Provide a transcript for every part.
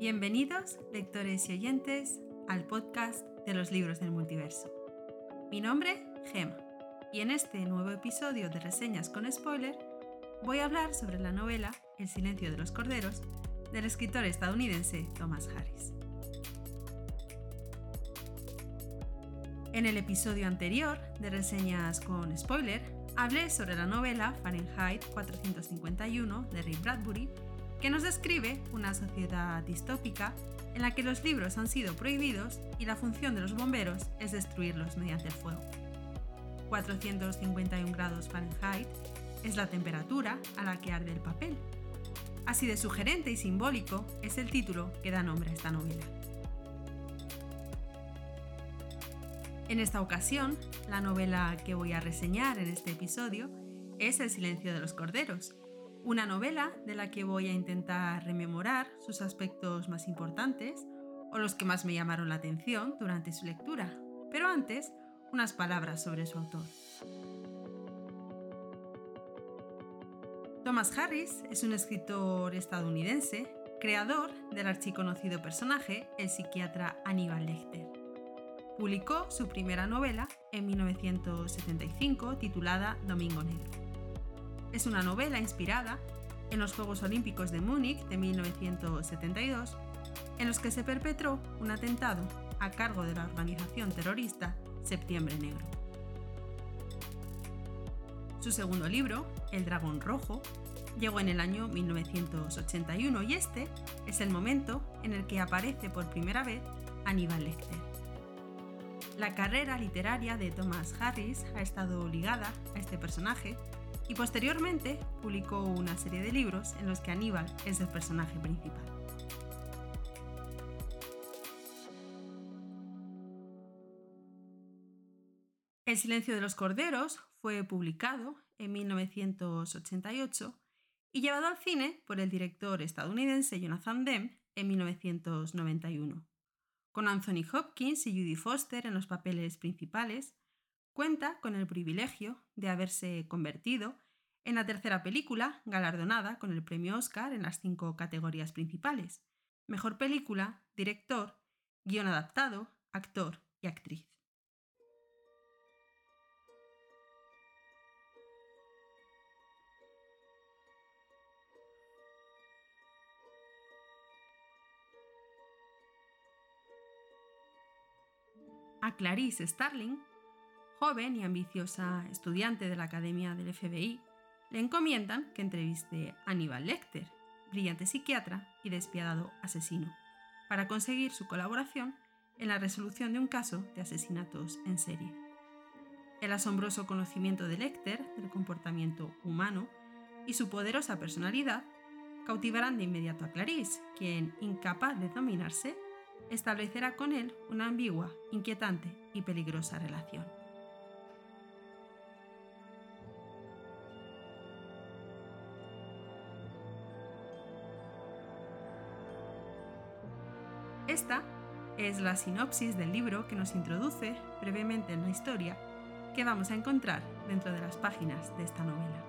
Bienvenidos, lectores y oyentes, al podcast de los libros del multiverso. Mi nombre, Gema, y en este nuevo episodio de Reseñas con Spoiler voy a hablar sobre la novela El silencio de los corderos del escritor estadounidense Thomas Harris. En el episodio anterior de Reseñas con Spoiler hablé sobre la novela Fahrenheit 451 de Ray Bradbury que nos describe una sociedad distópica en la que los libros han sido prohibidos y la función de los bomberos es destruirlos mediante el fuego. 451 grados Fahrenheit es la temperatura a la que arde el papel. Así de sugerente y simbólico es el título que da nombre a esta novela. En esta ocasión, la novela que voy a reseñar en este episodio es El silencio de los corderos, una novela de la que voy a intentar rememorar sus aspectos más importantes o los que más me llamaron la atención durante su lectura. Pero antes, unas palabras sobre su autor. Thomas Harris es un escritor estadounidense, creador del archiconocido personaje, el psiquiatra Aníbal Lecter. Publicó su primera novela en 1975 titulada Domingo Negro. Es una novela inspirada en los Juegos Olímpicos de Múnich de 1972, en los que se perpetró un atentado a cargo de la organización terrorista Septiembre Negro. Su segundo libro, El Dragón Rojo, llegó en el año 1981 y este es el momento en el que aparece por primera vez Aníbal Lecter. La carrera literaria de Thomas Harris ha estado ligada a este personaje y posteriormente publicó una serie de libros en los que Aníbal es el personaje principal. El silencio de los corderos fue publicado en 1988 y llevado al cine por el director estadounidense Jonathan Demme en 1991. Con Anthony Hopkins y Judy Foster en los papeles principales, cuenta con el privilegio de haberse convertido en la tercera película galardonada con el premio Oscar en las cinco categorías principales, mejor película, director, guion adaptado, actor y actriz. A Clarice Starling joven y ambiciosa estudiante de la Academia del FBI, le encomiendan que entreviste a Aníbal Lecter, brillante psiquiatra y despiadado asesino, para conseguir su colaboración en la resolución de un caso de asesinatos en serie. El asombroso conocimiento de Lecter del comportamiento humano y su poderosa personalidad cautivarán de inmediato a Clarice, quien, incapaz de dominarse, establecerá con él una ambigua, inquietante y peligrosa relación. Esta es la sinopsis del libro que nos introduce brevemente en la historia que vamos a encontrar dentro de las páginas de esta novela.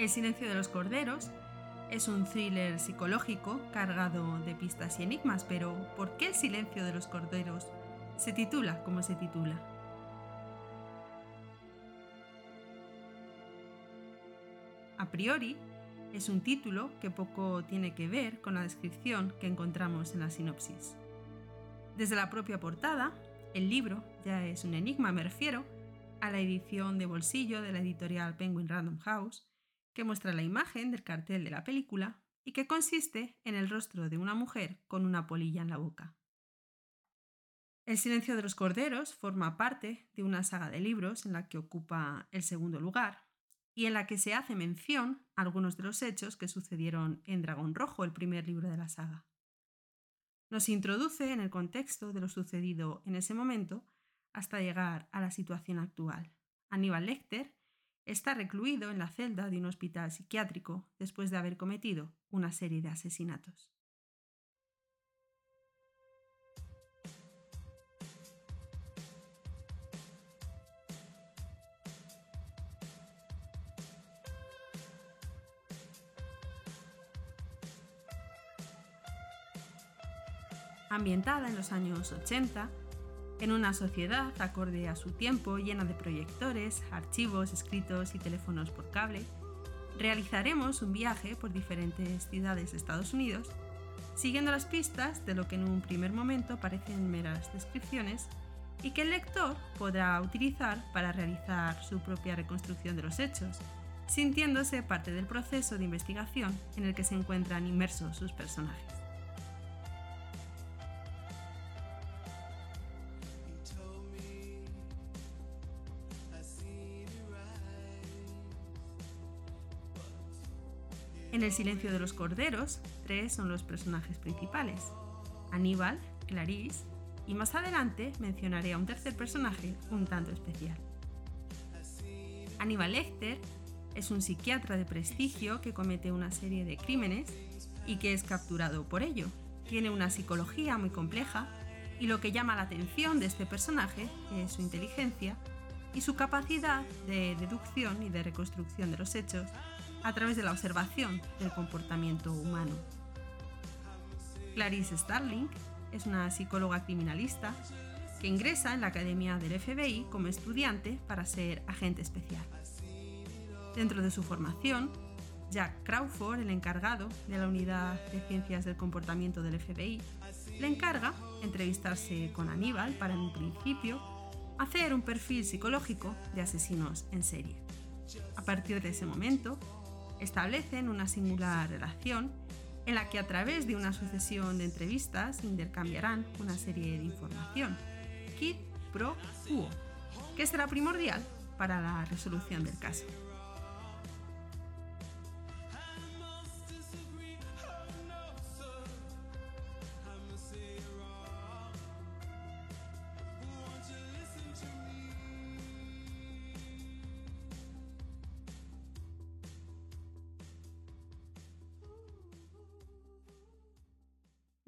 El silencio de los corderos es un thriller psicológico cargado de pistas y enigmas, pero ¿por qué el silencio de los corderos se titula como se titula? A priori, es un título que poco tiene que ver con la descripción que encontramos en la sinopsis. Desde la propia portada, el libro ya es un enigma, me refiero a la edición de bolsillo de la editorial Penguin Random House, que muestra la imagen del cartel de la película y que consiste en el rostro de una mujer con una polilla en la boca. El silencio de los corderos forma parte de una saga de libros en la que ocupa el segundo lugar y en la que se hace mención a algunos de los hechos que sucedieron en Dragón Rojo, el primer libro de la saga. Nos introduce en el contexto de lo sucedido en ese momento hasta llegar a la situación actual. Aníbal Lecter está recluido en la celda de un hospital psiquiátrico después de haber cometido una serie de asesinatos. Ambientada en los años 80, en una sociedad acorde a su tiempo llena de proyectores, archivos, escritos y teléfonos por cable, realizaremos un viaje por diferentes ciudades de Estados Unidos, siguiendo las pistas de lo que en un primer momento parecen meras descripciones y que el lector podrá utilizar para realizar su propia reconstrucción de los hechos, sintiéndose parte del proceso de investigación en el que se encuentran inmersos sus personajes. En El silencio de los corderos, tres son los personajes principales. Aníbal, Clarice y más adelante mencionaré a un tercer personaje un tanto especial. Aníbal Lecter es un psiquiatra de prestigio que comete una serie de crímenes y que es capturado por ello. Tiene una psicología muy compleja y lo que llama la atención de este personaje es su inteligencia y su capacidad de deducción y de reconstrucción de los hechos a través de la observación del comportamiento humano. Clarice Starling es una psicóloga criminalista que ingresa en la Academia del FBI como estudiante para ser agente especial. Dentro de su formación, Jack Crawford, el encargado de la Unidad de Ciencias del Comportamiento del FBI, le encarga entrevistarse con Aníbal para en un principio hacer un perfil psicológico de asesinos en serie. A partir de ese momento, establecen una singular relación en la que a través de una sucesión de entrevistas intercambiarán una serie de información, quid pro quo, que será primordial para la resolución del caso.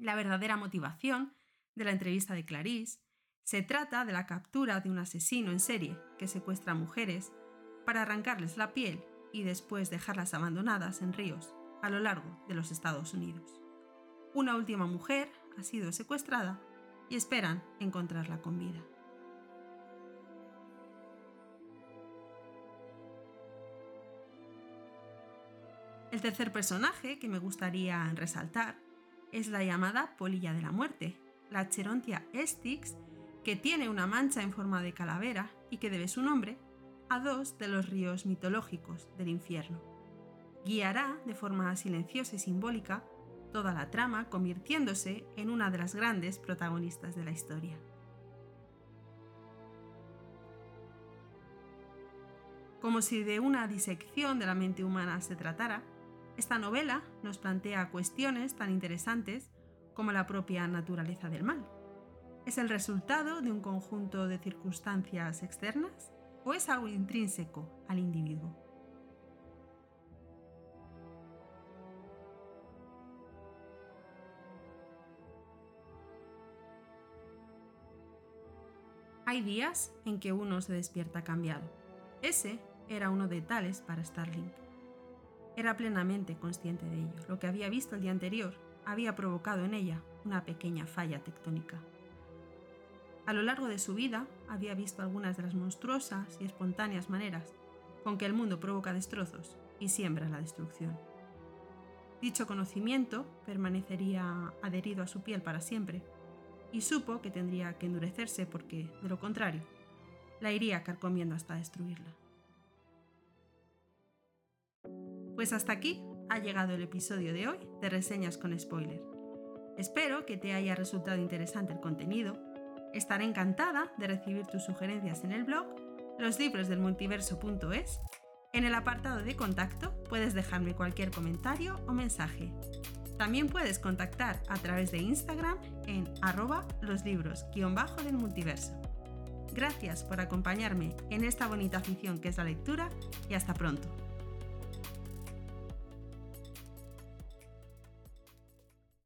La verdadera motivación de la entrevista de Clarice, se trata de la captura de un asesino en serie que secuestra mujeres para arrancarles la piel y después dejarlas abandonadas en ríos a lo largo de los Estados Unidos. Una última mujer ha sido secuestrada y esperan encontrarla con vida. El tercer personaje que me gustaría resaltar es la llamada polilla de la muerte, la Cherontia estix, que tiene una mancha en forma de calavera y que debe su nombre a dos de los ríos mitológicos del infierno. Guiará de forma silenciosa y simbólica toda la trama, convirtiéndose en una de las grandes protagonistas de la historia. Como si de una disección de la mente humana se tratara, esta novela nos plantea cuestiones tan interesantes como la propia naturaleza del mal. ¿Es el resultado de un conjunto de circunstancias externas o es algo intrínseco al individuo? Hay días en que uno se despierta cambiado. Ese era uno de tales para Starling. Era plenamente consciente de ello. Lo que había visto el día anterior había provocado en ella una pequeña falla tectónica. A lo largo de su vida había visto algunas de las monstruosas y espontáneas maneras con que el mundo provoca destrozos y siembra la destrucción. Dicho conocimiento permanecería adherido a su piel para siempre, y supo que tendría que endurecerse porque, de lo contrario, la iría carcomiendo hasta destruirla. Pues hasta aquí ha llegado el episodio de hoy de Reseñas con Spoiler. Espero que te haya resultado interesante el contenido. Estaré encantada de recibir tus sugerencias en el blog loslibros.delmultiverso.es. En el apartado de contacto puedes dejarme cualquier comentario o mensaje. También puedes contactar a través de Instagram en arroba loslibros-del multiverso. Gracias por acompañarme en esta bonita afición que es la lectura y hasta pronto.